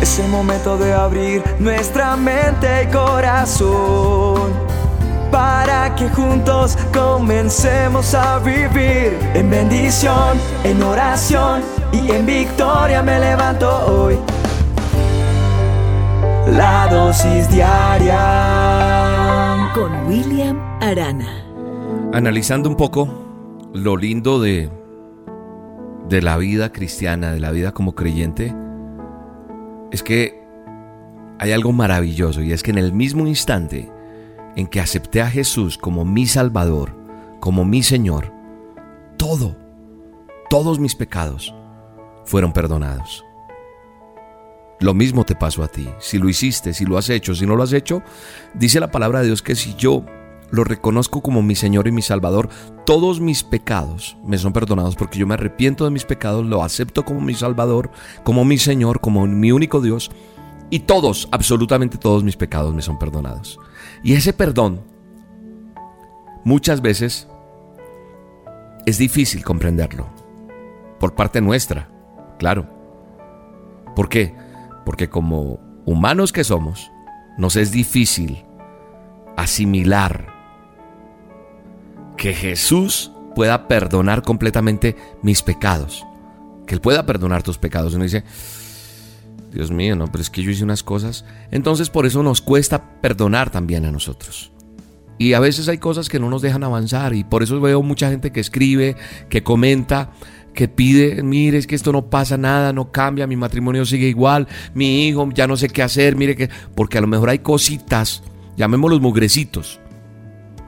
Es el momento de abrir nuestra mente y corazón para que juntos comencemos a vivir en bendición, en oración y en victoria me levanto hoy. La dosis diaria con William Arana. Analizando un poco lo lindo de de la vida cristiana, de la vida como creyente, es que hay algo maravilloso y es que en el mismo instante en que acepté a Jesús como mi Salvador, como mi Señor, todo, todos mis pecados fueron perdonados. Lo mismo te pasó a ti, si lo hiciste, si lo has hecho, si no lo has hecho, dice la palabra de Dios que si yo lo reconozco como mi Señor y mi Salvador, todos mis pecados me son perdonados porque yo me arrepiento de mis pecados, lo acepto como mi Salvador, como mi Señor, como mi único Dios, y todos, absolutamente todos mis pecados me son perdonados. Y ese perdón muchas veces es difícil comprenderlo, por parte nuestra, claro. ¿Por qué? Porque como humanos que somos, nos es difícil asimilar que Jesús pueda perdonar completamente mis pecados. Que Él pueda perdonar tus pecados. Uno dice, Dios mío, no, pero es que yo hice unas cosas. Entonces por eso nos cuesta perdonar también a nosotros. Y a veces hay cosas que no nos dejan avanzar y por eso veo mucha gente que escribe, que comenta, que pide, mire, es que esto no pasa nada, no cambia, mi matrimonio sigue igual, mi hijo ya no sé qué hacer, mire que, porque a lo mejor hay cositas, llamémoslos mugrecitos,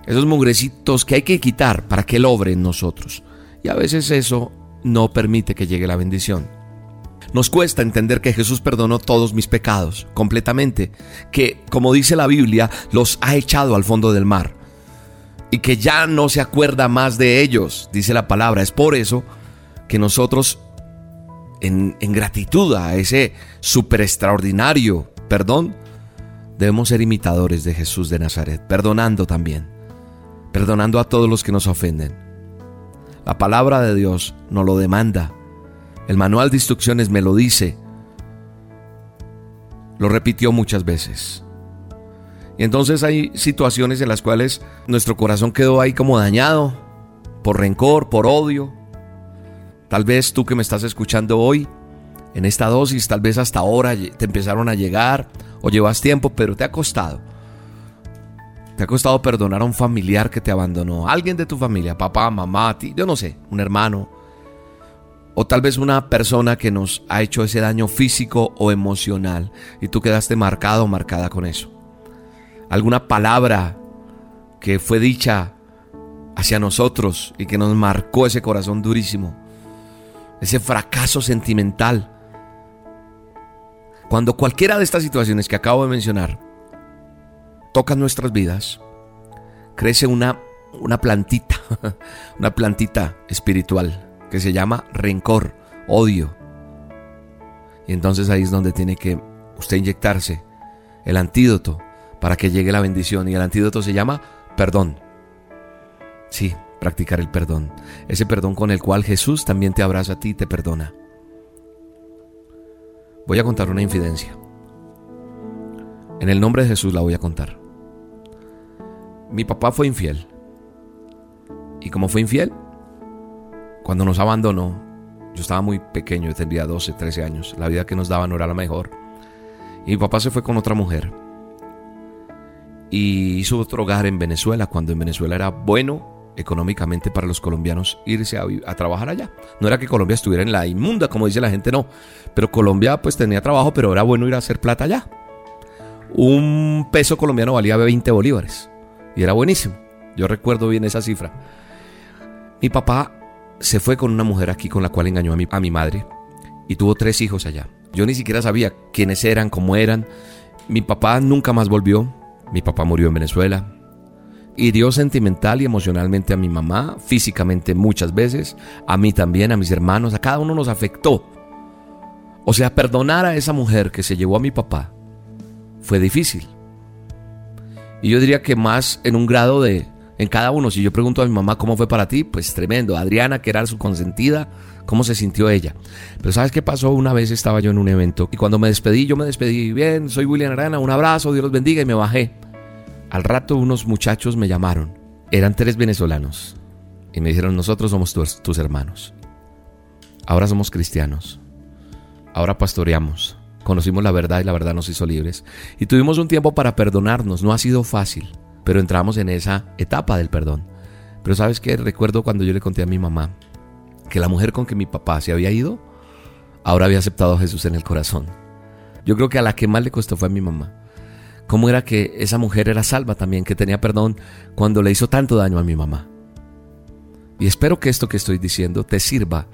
esos mugrecitos que hay que quitar para que Él obre en nosotros. Y a veces eso no permite que llegue la bendición. Nos cuesta entender que Jesús perdonó todos mis pecados completamente, que, como dice la Biblia, los ha echado al fondo del mar y que ya no se acuerda más de ellos, dice la palabra. Es por eso que nosotros, en, en gratitud a ese super extraordinario perdón, debemos ser imitadores de Jesús de Nazaret, perdonando también perdonando a todos los que nos ofenden. La palabra de Dios nos lo demanda. El manual de instrucciones me lo dice. Lo repitió muchas veces. Y entonces hay situaciones en las cuales nuestro corazón quedó ahí como dañado por rencor, por odio. Tal vez tú que me estás escuchando hoy, en esta dosis, tal vez hasta ahora te empezaron a llegar o llevas tiempo, pero te ha costado. ¿Te ha costado perdonar a un familiar que te abandonó? Alguien de tu familia, papá, mamá, ti, yo no sé, un hermano. O tal vez una persona que nos ha hecho ese daño físico o emocional y tú quedaste marcado o marcada con eso. Alguna palabra que fue dicha hacia nosotros y que nos marcó ese corazón durísimo. Ese fracaso sentimental. Cuando cualquiera de estas situaciones que acabo de mencionar toca nuestras vidas, crece una, una plantita, una plantita espiritual que se llama rencor, odio. Y entonces ahí es donde tiene que usted inyectarse el antídoto para que llegue la bendición. Y el antídoto se llama perdón. Sí, practicar el perdón. Ese perdón con el cual Jesús también te abraza a ti y te perdona. Voy a contar una infidencia. En el nombre de Jesús la voy a contar. Mi papá fue infiel. ¿Y como fue infiel? Cuando nos abandonó, yo estaba muy pequeño, yo tendría 12, 13 años. La vida que nos daba no era la mejor. Y mi papá se fue con otra mujer. Y hizo otro hogar en Venezuela, cuando en Venezuela era bueno económicamente para los colombianos irse a, a, trabajar allá. No era que Colombia estuviera en la inmunda, como dice la gente, no. Pero Colombia pues tenía trabajo, pero era bueno ir a hacer plata allá un peso colombiano valía 20 bolívares y era buenísimo. Yo recuerdo bien esa cifra. Mi papá se fue con una mujer aquí con la cual engañó a mi, a mi madre y tuvo tres hijos allá. Yo ni siquiera sabía quiénes eran, cómo eran. Mi papá nunca más volvió. Mi papá murió en Venezuela. Hirió sentimental y emocionalmente a mi mamá, físicamente muchas veces, a mí también, a mis hermanos, a cada uno nos afectó. O sea, perdonar a esa mujer que se llevó a mi papá fue difícil. Y yo diría que más en un grado de en cada uno. Si yo pregunto a mi mamá cómo fue para ti, pues tremendo. Adriana, que era su consentida, cómo se sintió ella. Pero ¿sabes qué pasó? Una vez estaba yo en un evento y cuando me despedí, yo me despedí bien, soy William Arana, un abrazo, Dios los bendiga y me bajé. Al rato unos muchachos me llamaron. Eran tres venezolanos y me dijeron, nosotros somos tus, tus hermanos. Ahora somos cristianos. Ahora pastoreamos. Conocimos la verdad y la verdad nos hizo libres. Y tuvimos un tiempo para perdonarnos. No ha sido fácil, pero entramos en esa etapa del perdón. Pero sabes qué? Recuerdo cuando yo le conté a mi mamá que la mujer con que mi papá se había ido, ahora había aceptado a Jesús en el corazón. Yo creo que a la que más le costó fue a mi mamá. ¿Cómo era que esa mujer era salva también, que tenía perdón cuando le hizo tanto daño a mi mamá? Y espero que esto que estoy diciendo te sirva,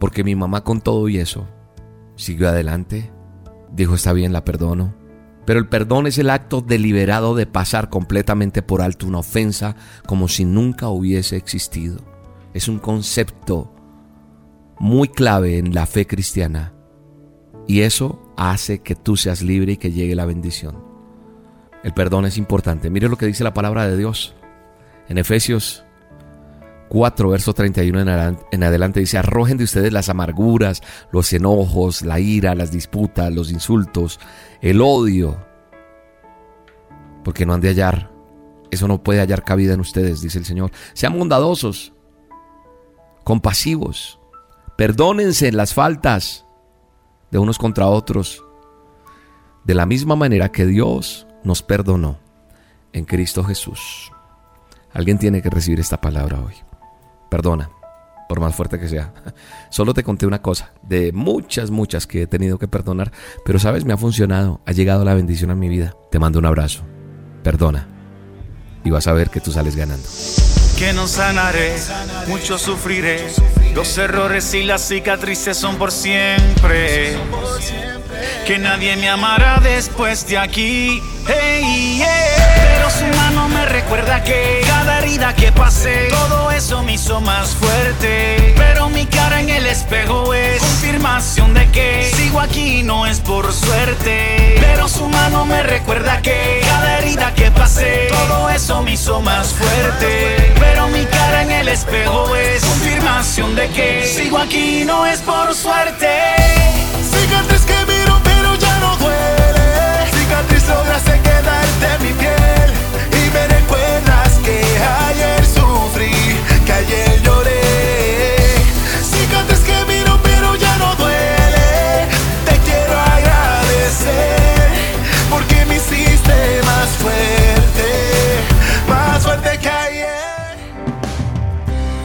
porque mi mamá con todo y eso siguió adelante, dijo está bien, la perdono. Pero el perdón es el acto deliberado de pasar completamente por alto una ofensa como si nunca hubiese existido. Es un concepto muy clave en la fe cristiana. Y eso hace que tú seas libre y que llegue la bendición. El perdón es importante. Mire lo que dice la palabra de Dios. En Efesios 4, verso 31 en adelante dice, arrojen de ustedes las amarguras, los enojos, la ira, las disputas, los insultos, el odio, porque no han de hallar, eso no puede hallar cabida en ustedes, dice el Señor. Sean bondadosos, compasivos, perdónense las faltas de unos contra otros, de la misma manera que Dios nos perdonó en Cristo Jesús. Alguien tiene que recibir esta palabra hoy. Perdona, por más fuerte que sea. Solo te conté una cosa, de muchas, muchas que he tenido que perdonar, pero sabes, me ha funcionado, ha llegado la bendición a mi vida. Te mando un abrazo. Perdona. Y vas a ver que tú sales ganando. Que no sanaré, mucho sufriré. Los errores y las cicatrices son por siempre que nadie me amará después de aquí. Pero su mano me recuerda que herida que pasé, todo eso me hizo más fuerte. Pero mi cara en el espejo es confirmación de que sigo aquí no es por suerte. Pero su mano me recuerda que cada herida que pasé, todo eso me hizo más fuerte. Pero mi cara en el espejo es confirmación de que sigo aquí no es por suerte. Cicatriz que